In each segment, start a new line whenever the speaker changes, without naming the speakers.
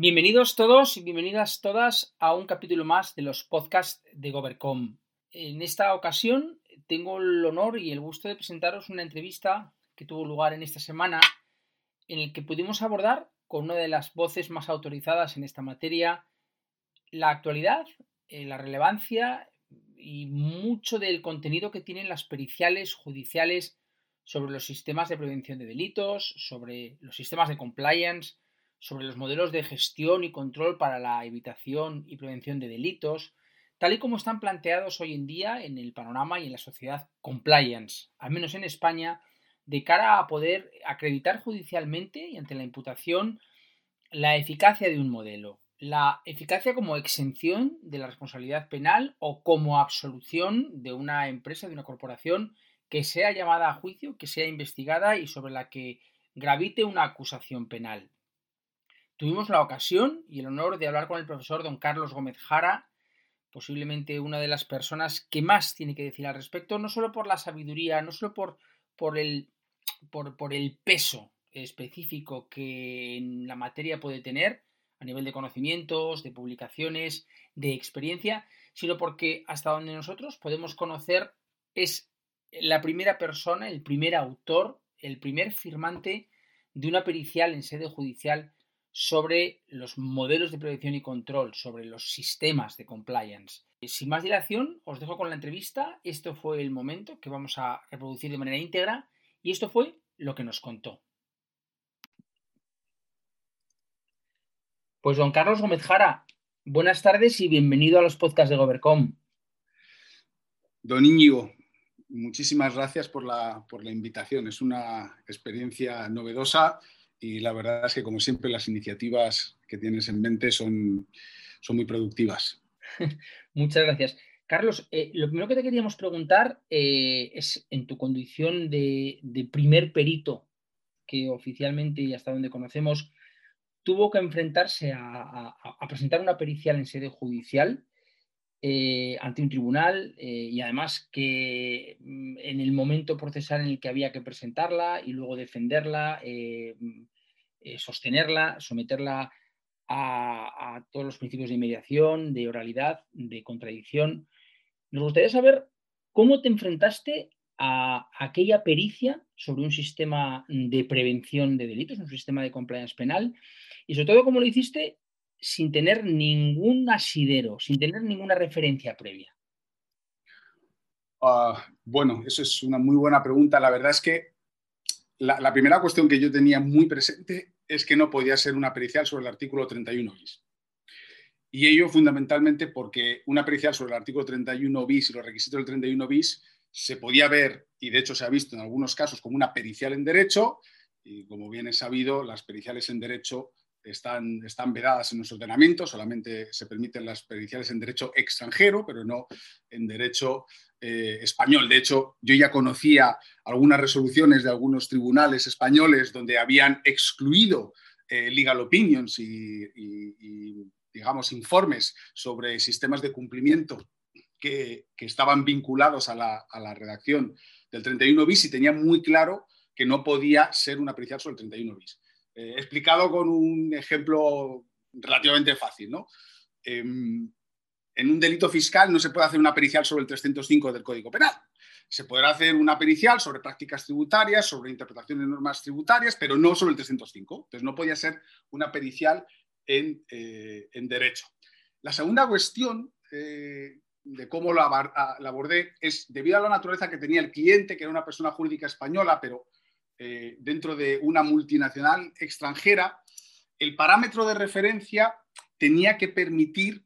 Bienvenidos todos y bienvenidas todas a un capítulo más de los podcasts de Govercom. En esta ocasión tengo el honor y el gusto de presentaros una entrevista que tuvo lugar en esta semana en el que pudimos abordar con una de las voces más autorizadas en esta materia la actualidad, eh, la relevancia y mucho del contenido que tienen las periciales judiciales sobre los sistemas de prevención de delitos, sobre los sistemas de compliance, sobre los modelos de gestión y control para la evitación y prevención de delitos, tal y como están planteados hoy en día en el panorama y en la sociedad compliance, al menos en España, de cara a poder acreditar judicialmente y ante la imputación la eficacia de un modelo, la eficacia como exención de la responsabilidad penal o como absolución de una empresa, de una corporación que sea llamada a juicio, que sea investigada y sobre la que gravite una acusación penal. Tuvimos la ocasión y el honor de hablar con el profesor don Carlos Gómez Jara, posiblemente una de las personas que más tiene que decir al respecto, no solo por la sabiduría, no solo por, por, el, por, por el peso específico que en la materia puede tener a nivel de conocimientos, de publicaciones, de experiencia, sino porque hasta donde nosotros podemos conocer es la primera persona, el primer autor, el primer firmante de una pericial en sede judicial sobre los modelos de prevención y control, sobre los sistemas de compliance. Sin más dilación, os dejo con la entrevista. Esto fue el momento que vamos a reproducir de manera íntegra y esto fue lo que nos contó. Pues don Carlos Gómez Jara, buenas tardes y bienvenido a los podcasts de Govercom.
Don Íñigo, muchísimas gracias por la, por la invitación. Es una experiencia novedosa y la verdad es que, como siempre, las iniciativas que tienes en mente son, son muy productivas.
Muchas gracias. Carlos, eh, lo primero que te queríamos preguntar eh, es en tu condición de, primer perito que oficialmente y hasta donde conocemos tuvo que enfrentarse a, a- a presentar una pericial en sede judicial eh, ante un tribunal eh, y además que mm, en el momento procesal en el que había que presentarla y luego defenderla, eh, mm, sostenerla, someterla a, todos los principios de mediación, de oralidad, de contradicción. Nos gustaría saber cómo te enfrentaste a aquella pericia sobre un sistema de prevención de delitos, un sistema de compliance penal, y sobre todo cómo lo hiciste sin tener ningún asidero, sin tener ninguna referencia previa.
Ah, bueno, eso es una muy buena pregunta. La verdad es que la, la primera cuestión que yo tenía muy presente es que no podía ser una pericial sobre el artículo 31 bis. Y ello fundamentalmente porque una pericial sobre el artículo 31 bis y los requisitos del 31 bis se podía ver, y de hecho se ha visto en algunos casos, como una pericial en derecho, y como bien es sabido, las periciales en derecho están, están vedadas en nuestro ordenamiento, solamente se permiten las periciales en derecho extranjero, pero no en derecho eh, español. De hecho, yo ya conocía algunas resoluciones de algunos tribunales españoles donde habían excluido eh, legal opinions y, digamos, informes sobre sistemas de cumplimiento que, estaban vinculados a la, a la redacción del 31 bis y tenían muy claro que no podía ser una pericial sobre el 31 bis. Eh, explicado con un ejemplo relativamente fácil, ¿no? Em, en un delito fiscal no se puede hacer una pericial sobre el 305 del Código Penal. Se podrá hacer una pericial sobre prácticas tributarias, sobre interpretación de normas tributarias, pero no sobre el 305. Entonces no podía ser una pericial en, eh, en derecho. La segunda cuestión eh, de cómo la, la abordé es debido a la naturaleza que tenía el cliente, que era una persona jurídica española, pero eh, dentro de una multinacional extranjera, el parámetro de referencia tenía que permitir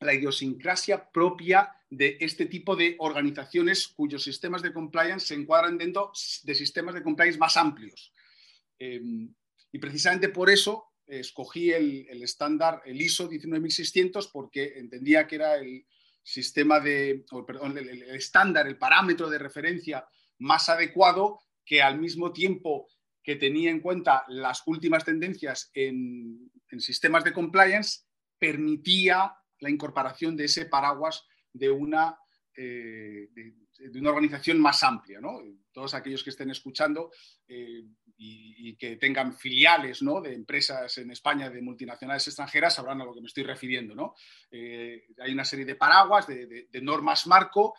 la idiosincrasia propia de este tipo de organizaciones cuyos sistemas de compliance se encuadran dentro de sistemas de compliance más amplios. Em, y precisamente por eso escogí el, estándar, el ISO 19600, porque entendía que era el sistema de, perdón, el, estándar, el parámetro de referencia más adecuado que al mismo tiempo que tenía en cuenta las últimas tendencias en, sistemas de compliance, permitía la incorporación de ese paraguas de una, eh, de, una organización más amplia. ¿no? Todos aquellos que estén escuchando eh, y, que tengan filiales ¿no? de empresas en España, de multinacionales extranjeras, sabrán a lo que me estoy refiriendo. ¿no? Eh, hay una serie de paraguas, de, normas marco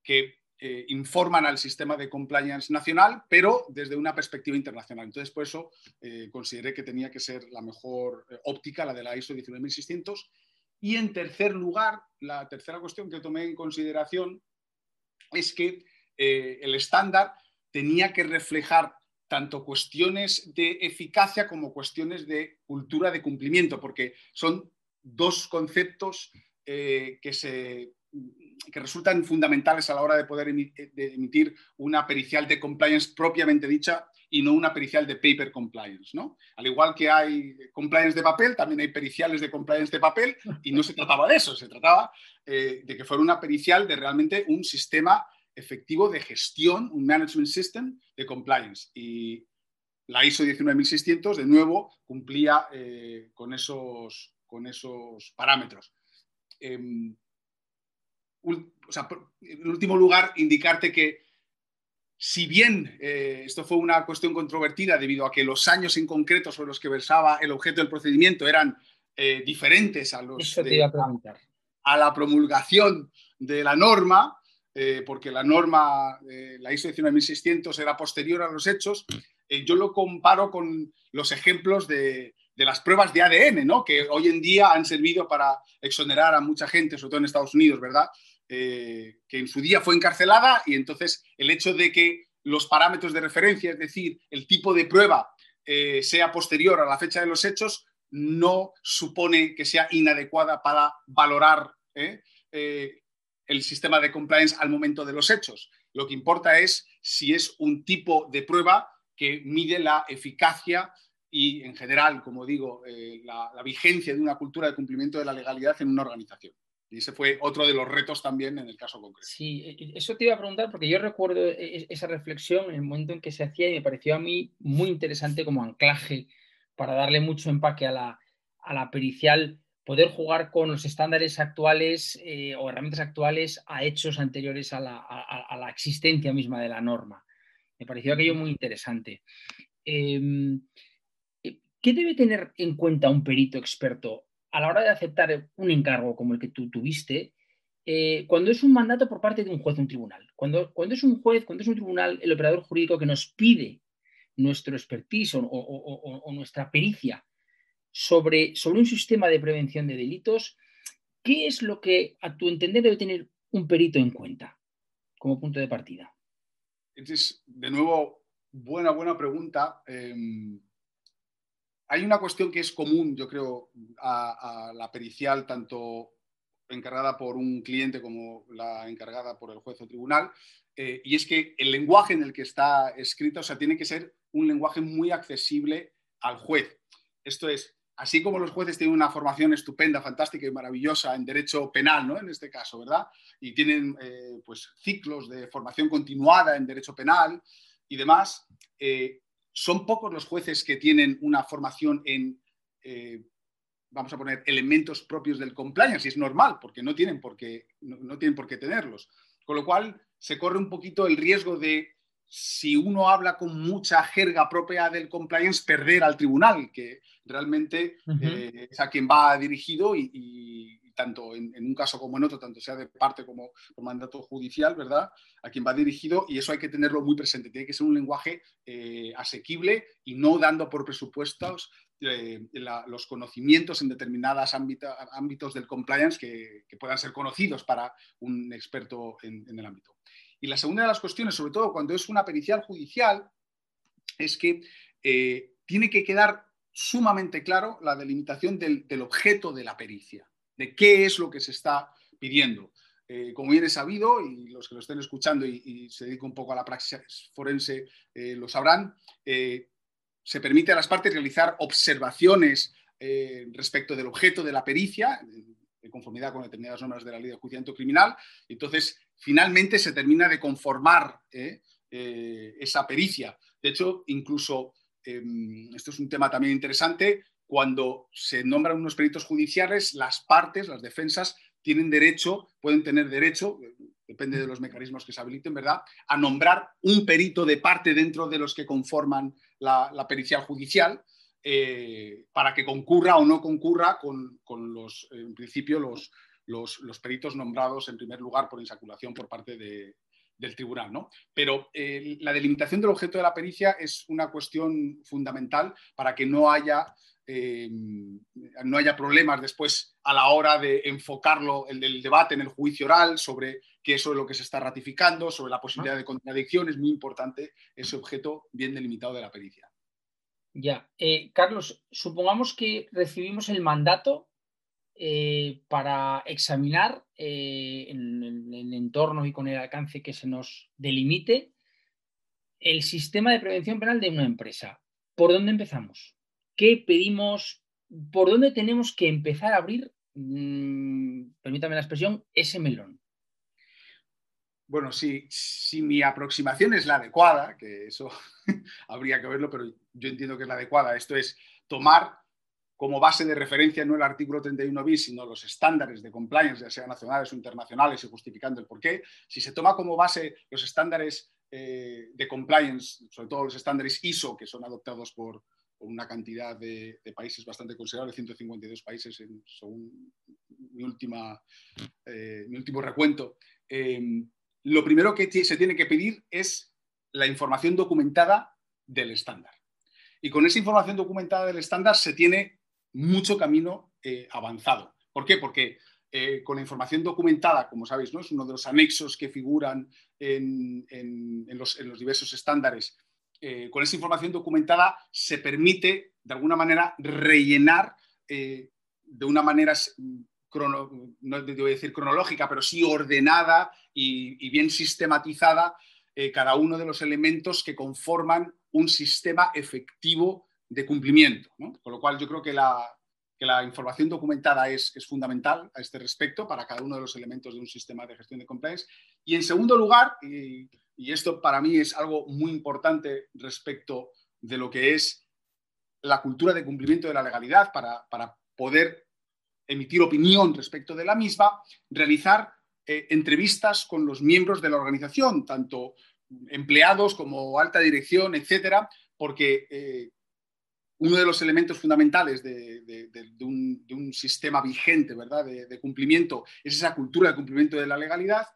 que eh, informan al sistema de compliance nacional, pero desde una perspectiva internacional. Entonces, por eso eh, consideré que tenía que ser la mejor óptica, la de la ISO 19600. Y en tercer lugar, la tercera cuestión que tomé en consideración es que el estándar tenía que reflejar tanto cuestiones de eficacia como cuestiones de cultura de cumplimiento, porque son dos conceptos eh, que, se, que resultan fundamentales a la hora de poder emitir, una pericial de compliance propiamente dicha y no una pericial de paper compliance. ¿no? Al igual que hay compliance de papel, también hay periciales de compliance de papel y no se trataba de eso, se trataba eh, de que fuera una pericial de realmente un sistema efectivo de gestión, un management system de compliance. Y la ISO 19600, de nuevo, cumplía eh, con, esos, con esos parámetros. Em, en último lugar, indicarte que si bien eh, esto fue una cuestión controvertida debido a que los años en concreto sobre los que versaba el objeto del procedimiento eran eh, diferentes a los a la promulgación de la norma, eh, porque la norma, la ISO 19600 era posterior a los hechos, yo lo comparo con los ejemplos de, las pruebas de ADN, ¿no? que hoy en día han servido para exonerar a mucha gente, sobre todo en Estados Unidos, ¿verdad? Que en su día fue encarcelada y entonces el hecho de que los parámetros de referencia, es decir, el tipo de prueba sea posterior a la fecha de los hechos, no supone que sea inadecuada para valorar el sistema de compliance al momento de los hechos. Lo que importa es si es un tipo de prueba que mide la eficacia y, en general, como digo, eh, la, vigencia de una cultura de cumplimiento de la legalidad en una organización. Y ese fue otro de los retos también en el caso concreto.
Sí, e, e, eso te iba a preguntar porque yo recuerdo e, esa reflexión en el momento en que se hacía y me pareció a mí muy interesante como anclaje para darle mucho empaque a la, a la pericial poder jugar con los estándares actuales eh, o herramientas actuales a hechos anteriores a la, existencia misma de la norma. Me pareció aquello muy interesante. Em, eh, ¿Qué debe tener en cuenta un perito experto a la hora de aceptar un encargo como el que tú tuviste eh, cuando es un mandato por parte de un juez o un tribunal? Cuando, cuando es un juez, cuando es un tribunal, el operador jurídico que nos pide nuestro expertise o nuestra pericia sobre, sobre un sistema de prevención de delitos, ¿qué es lo que a tu entender debe tener un perito en cuenta como punto de partida?
Es, de nuevo, buena, buena pregunta. Em, hay una cuestión que es común, yo creo, a, la pericial, tanto encargada por un cliente como la encargada por el juez o tribunal, eh, y es que el lenguaje en el que está escrito, o sea, tiene que ser un lenguaje muy accesible al juez. Esto es, así como los jueces tienen una formación estupenda, fantástica y maravillosa en derecho penal, ¿no? En este caso, ¿verdad? Y tienen eh, pues, ciclos de formación continuada en derecho penal y demás, eh, son pocos los jueces que tienen una formación en, eh, vamos a poner, elementos propios del compliance, y es normal, porque no tienen por qué, no tienen por qué tenerlos. Con lo cual, se corre un poquito el riesgo de si uno habla con mucha jerga propia del compliance, perder al tribunal, que realmente eh, es a quien va dirigido y, tanto en, un caso como en otro, tanto sea de parte como mandato judicial, ¿verdad? A quien va dirigido y eso hay que tenerlo muy presente. Tiene que ser un lenguaje eh, asequible y no dando por presupuestos eh, los conocimientos en determinados ámbitos del compliance que, puedan ser conocidos para un experto en el ámbito. Y la segunda de las cuestiones, sobre todo cuando es una pericial judicial, es que eh, tiene que quedar sumamente claro la delimitación del, objeto de la pericia, de qué es lo que se está pidiendo. Eh, como bien es sabido, y los que lo estén escuchando y, se dedican un poco a la praxis forense eh, lo sabrán, se permite a las partes realizar observaciones respecto del objeto de la pericia, de conformidad con determinadas normas de la ley de juiciamiento criminal. Entonces, finalmente se termina de conformar esa pericia. De hecho, incluso, em, esto es un tema también interesante, cuando se nombran unos peritos judiciales, las partes, las defensas, tienen derecho, pueden tener derecho, depende de los mecanismos que se habiliten, ¿verdad?, a nombrar un perito de parte dentro de los que conforman la, pericia judicial eh, para que concurra o no concurra con, los, en principio, los, los, peritos nombrados en primer lugar por insaculación por parte del tribunal. ¿no? Pero eh, la delimitación del objeto de la pericia es una cuestión fundamental para que no haya eh, no haya problemas después a la hora de enfocarlo, el, el, debate en el juicio oral sobre qué es lo que se está ratificando, sobre la posibilidad de contradicción, es muy importante ese objeto bien delimitado de la pericia.
Ya, eh, Carlos, supongamos que recibimos el mandato eh, para examinar en, en el entorno y con el alcance que se nos delimite el sistema de prevención penal de una empresa. ¿Por dónde empezamos? ¿Qué pedimos? ¿Por dónde tenemos que empezar a abrir, mm, permítame la expresión, ese melón?
Bueno, si, si mi aproximación es la adecuada, que eso habría que verlo, pero yo entiendo que es la adecuada, esto es tomar como base de referencia no el artículo 31 bis, sino los estándares de compliance, ya sean nacionales o internacionales, y justificando el porqué. Si se toma como base los estándares eh, de compliance, sobre todo los estándares ISO, que son adoptados por, una cantidad de, países bastante considerable, 152 países según mi, última, eh, mi último recuento. Em, lo primero que se tiene que pedir es la información documentada del estándar. Y con esa información documentada del estándar se tiene mucho camino eh, avanzado. ¿Por qué? Porque eh, con la información documentada, como sabéis, ¿no? es uno de los anexos que figuran en, los, en los diversos estándares eh, con esa información documentada se permite, de alguna manera, rellenar eh, de una manera, no te voy a decir cronológica, pero sí ordenada y, bien sistematizada eh, cada uno de los elementos que conforman un sistema efectivo de cumplimiento. Con lo cual yo creo que la, información documentada es, es, fundamental a este respecto para cada uno de los elementos de un sistema de gestión de compliance. Y en segundo lugar, y y esto para mí es algo muy importante respecto de lo que es la cultura de cumplimiento de la legalidad para, poder emitir opinión respecto de la misma, realizar eh, entrevistas con los miembros de la organización, tanto empleados como alta dirección, etcétera, porque eh, uno de los elementos fundamentales de, un, sistema vigente, ¿verdad?, de, cumplimiento, es esa cultura de cumplimiento de la legalidad.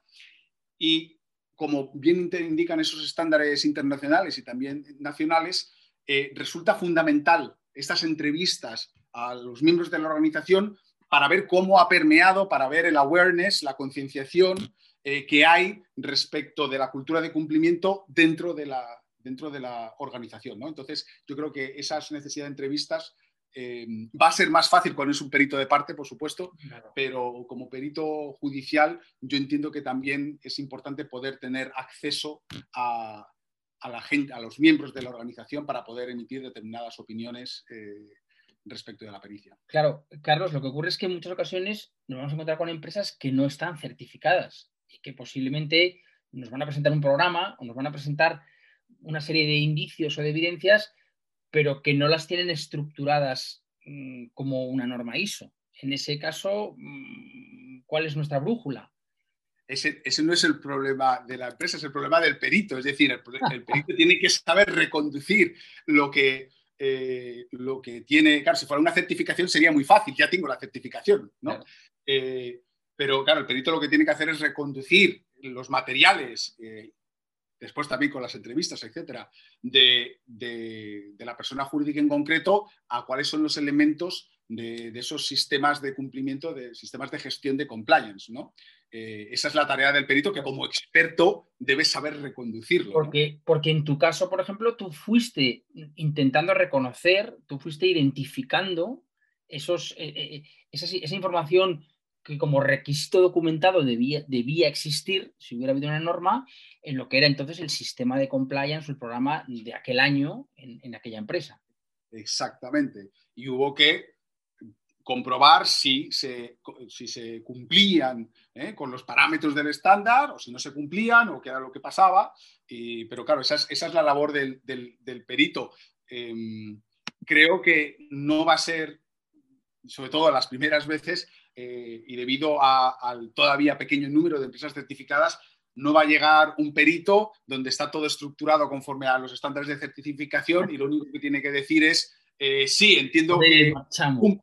Y como bien indican esos estándares internacionales y también nacionales, eh, resulta fundamental estas entrevistas a los miembros de la organización para ver cómo ha permeado, para ver el awareness, la concienciación eh, que hay respecto de la cultura de cumplimiento dentro de la, dentro de la organización. Entonces, yo creo que esas necesidades de entrevistas eh, va a ser más fácil cuando es un perito de parte, por supuesto, pero como perito judicial yo entiendo que también es importante poder tener acceso a, la gente, a los miembros de la organización para poder emitir determinadas opiniones eh, respecto de la pericia.
Claro, Carlos, lo que ocurre es que en muchas ocasiones nos vamos a encontrar con empresas que no están certificadas y que posiblemente nos van a presentar un programa o nos van a presentar una serie de indicios o de evidencias pero que no las tienen estructuradas mm, como una norma ISO. En ese caso, mm, ¿cuál es nuestra brújula?
Ese, no es el problema de la empresa, es el problema del perito. Es decir, el, perito tiene que saber reconducir lo que, eh, lo que tiene. Claro, si fuera una certificación sería muy fácil, ya tengo la certificación, ¿no? Eh, pero claro, el perito lo que tiene que hacer es reconducir los materiales eh, después también con las entrevistas, etcétera, de, la persona jurídica en concreto a cuáles son los elementos de, esos sistemas de cumplimiento, de sistemas de gestión de compliance. ¿no? Eh, esa es la tarea del perito que como experto debes saber reconducirlo.
Porque, porque en tu caso, por ejemplo, tú fuiste intentando reconocer, tú fuiste identificando esos, eh, eh, esa información que como requisito documentado debía, debía existir, si hubiera habido una norma, en lo que era entonces el sistema de compliance, el programa de aquel año en, en aquella empresa.
Exactamente. Y hubo que comprobar si se, si se cumplían ¿eh? con los parámetros del estándar o si no se cumplían o qué era lo que pasaba. Y, pero claro, esa es, esa es la labor del, del, perito. Eh, creo que no va a ser, sobre todo las primeras veces, eh, y debido a, al todavía pequeño número de empresas certificadas, no va a llegar un perito donde está todo estructurado conforme a los estándares de certificación y lo único que tiene que decir es eh, sí, entiendo
Ponerle
que.
marchamos.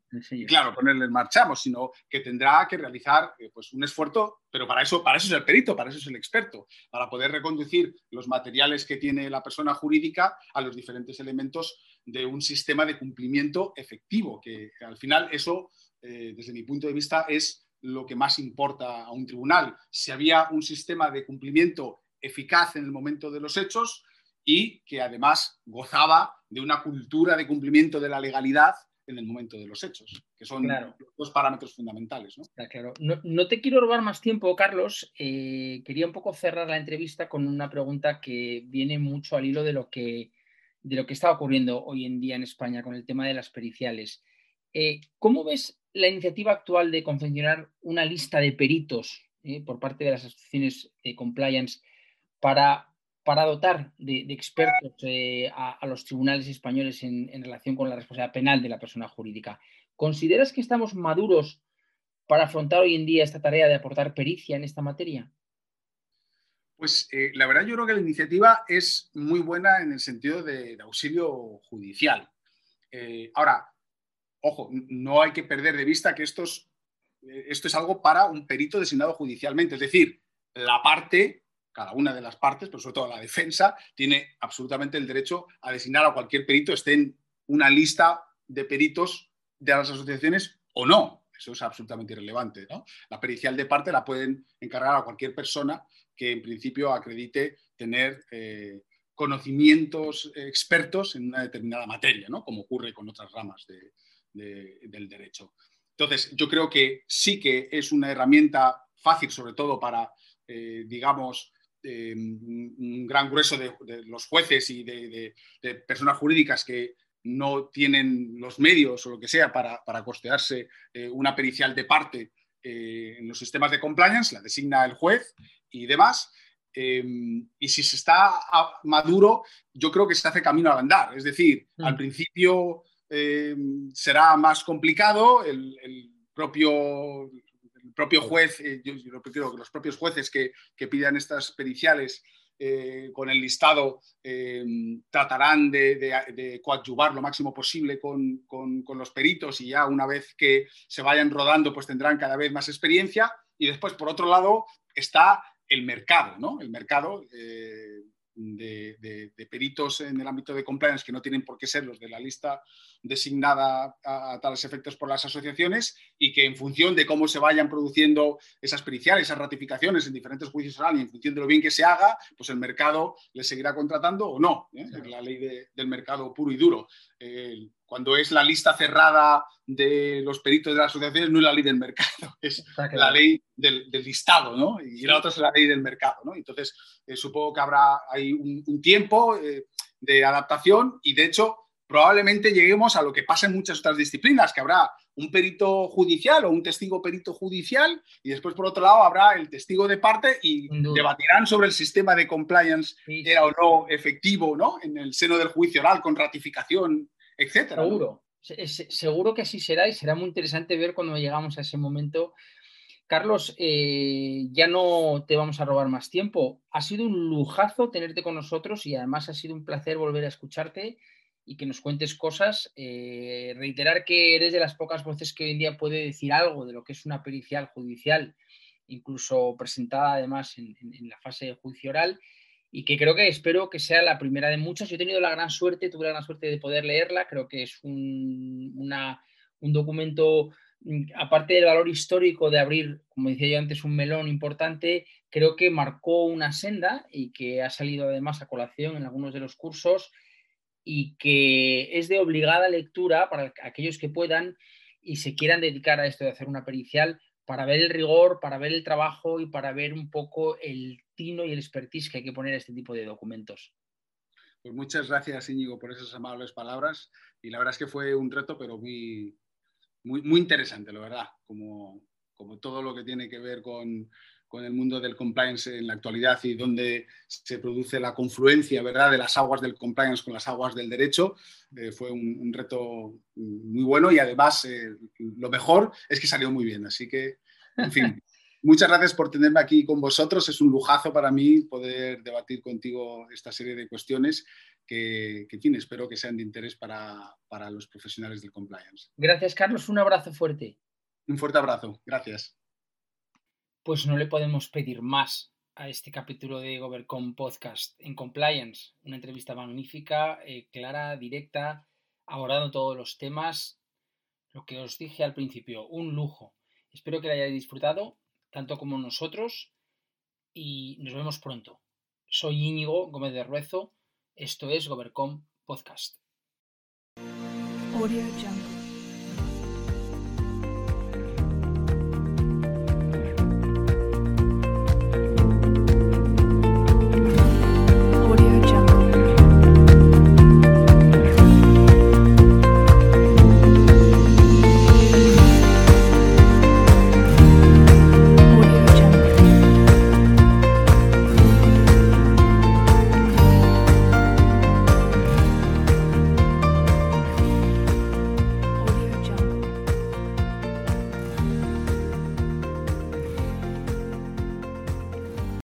Claro, ponerle marchamos, sino que tendrá que realizar eh, pues, un esfuerzo, pero para eso, para eso es el perito, para eso es el experto, para poder reconducir los materiales que tiene la persona jurídica a los diferentes elementos de un sistema de cumplimiento efectivo, que al final eso, eh, desde mi punto de vista, es lo que más importa a un tribunal. Si había un sistema de cumplimiento eficaz en el momento de los hechos y que además gozaba de una cultura de cumplimiento de la legalidad en el momento de los hechos, que son
Claro.
los dos parámetros fundamentales. ¿no?
Está claro. No, no te quiero robar más tiempo, Carlos. Eh, quería un poco cerrar la entrevista con una pregunta que viene mucho al hilo de lo que, de lo que está ocurriendo hoy en día en España con el tema de las periciales. Eh, ¿Cómo ves la iniciativa actual de confeccionar una lista de peritos eh, por parte de las asociaciones de compliance para, dotar de, expertos eh, a, los tribunales españoles en, relación con la responsabilidad penal de la persona jurídica? ¿Consideras que estamos maduros para afrontar hoy en día esta tarea de aportar pericia en esta materia?
Pues la verdad yo creo que la iniciativa es muy buena en el sentido de, auxilio judicial. Ahora, ojo, no hay que perder de vista que esto es, eh, esto es algo para un perito designado judicialmente. Es decir, la parte, cada una de las partes, pero sobre todo la defensa, tiene absolutamente el derecho a designar a cualquier perito, esté en una lista de peritos de las asociaciones o no. Eso es absolutamente irrelevante. La pericial de parte la pueden encargar a cualquier persona que en principio acredite tener eh, conocimientos expertos en una determinada materia, ¿no? como ocurre con otras ramas de- de- del derecho. Entonces, yo creo que sí que es una herramienta fácil, sobre todo para, eh, digamos, eh, un gran grueso de, de los jueces y de, personas jurídicas que no tienen los medios o lo que sea para, para costearse eh, una pericial de parte en los sistemas de compliance, la designa el juez y demás. Eh, y si se está a- maduro, yo creo que se hace camino al andar. Es decir,
Mm.
al principio eh, será más complicado, el, propio, el propio juez, eh, yo, yo que los propios jueces que, que pidan estas periciales eh, con el listado tratarán de, coadyuvar lo máximo posible con, con- los peritos y ya una vez que se vayan rodando pues tendrán cada vez más experiencia y después por otro lado está el mercado, ¿no? El mercado de, de- de peritos en el ámbito de compliance que no tienen por qué ser los de la lista designada a, a tales efectos por las asociaciones y que en función de cómo se vayan produciendo esas periciales, esas ratificaciones en diferentes juicios orales y en función de lo bien que se haga, pues el mercado les seguirá contratando o no. ¿eh? La ley de- del mercado puro y duro. Eh, cuando es la lista cerrada de los peritos de las asociaciones, no es la ley del mercado, es la ley del, del listado, ¿no? Y la otra es la ley del mercado, ¿no? Entonces, eh, supongo que habrá ahí un, un tiempo eh, de adaptación y, de hecho, probablemente lleguemos a lo que pasa en muchas otras disciplinas, que habrá un perito judicial o un testigo perito judicial y después, por otro lado, habrá el testigo de parte y debatirán sobre el sistema de compliance
Sí,
era o no efectivo, ¿no? En el seno del juicio oral con ratificación,
Seguro, Se- se- seguro que así será y será muy interesante ver cuando llegamos a ese momento. Carlos, eh, ya no te vamos a robar más tiempo. Ha sido un lujazo tenerte con nosotros y además ha sido un placer volver a escucharte y que nos cuentes cosas. Eh, reiterar que eres de las pocas voces que hoy en día puede decir algo de lo que es una pericial judicial, incluso presentada además en la fase de juicio oral y que creo que espero que sea la primera de muchas. Yo he tenido la gran suerte, tuve la gran suerte de poder leerla, creo que es un, un documento, mm, aparte del valor histórico de abrir, como decía yo antes, un melón importante, creo que marcó una senda y que ha salido además a colación en algunos de los cursos y que es de obligada lectura para aquellos que puedan y se quieran dedicar a esto de hacer una pericial, para ver el rigor, para ver el trabajo y para ver un poco el tino y el expertise que hay que poner a este tipo de documentos.
Pues muchas gracias, Íñigo, por esas amables palabras. Y la verdad es que fue un reto, pero muy, muy, muy interesante, la verdad, como, como todo lo que tiene que ver con, con, el mundo del compliance en la actualidad y donde se produce la confluencia ¿verdad? de las aguas del compliance con las aguas del derecho. Eh, fue un, un, reto muy bueno y además eh, lo mejor es que salió muy bien. Así que, en fin, Muchas gracias por tenerme aquí con vosotros. Es un lujazo para mí poder debatir contigo esta serie de cuestiones que, que en fin, espero que sean de interés para, para los profesionales del compliance.
Gracias, Carlos. Un abrazo fuerte.
Un fuerte abrazo. Gracias.
Pues no le podemos pedir más a este capítulo de Govercom Podcast en Compliance. Una entrevista magnífica, eh, clara, directa, abordando todos los temas. Lo que os dije al principio, un lujo. Espero que lo hayáis disfrutado tanto como nosotros, y nos vemos pronto. Soy Íñigo Gómez de Ruezo, esto es Govercom Podcast.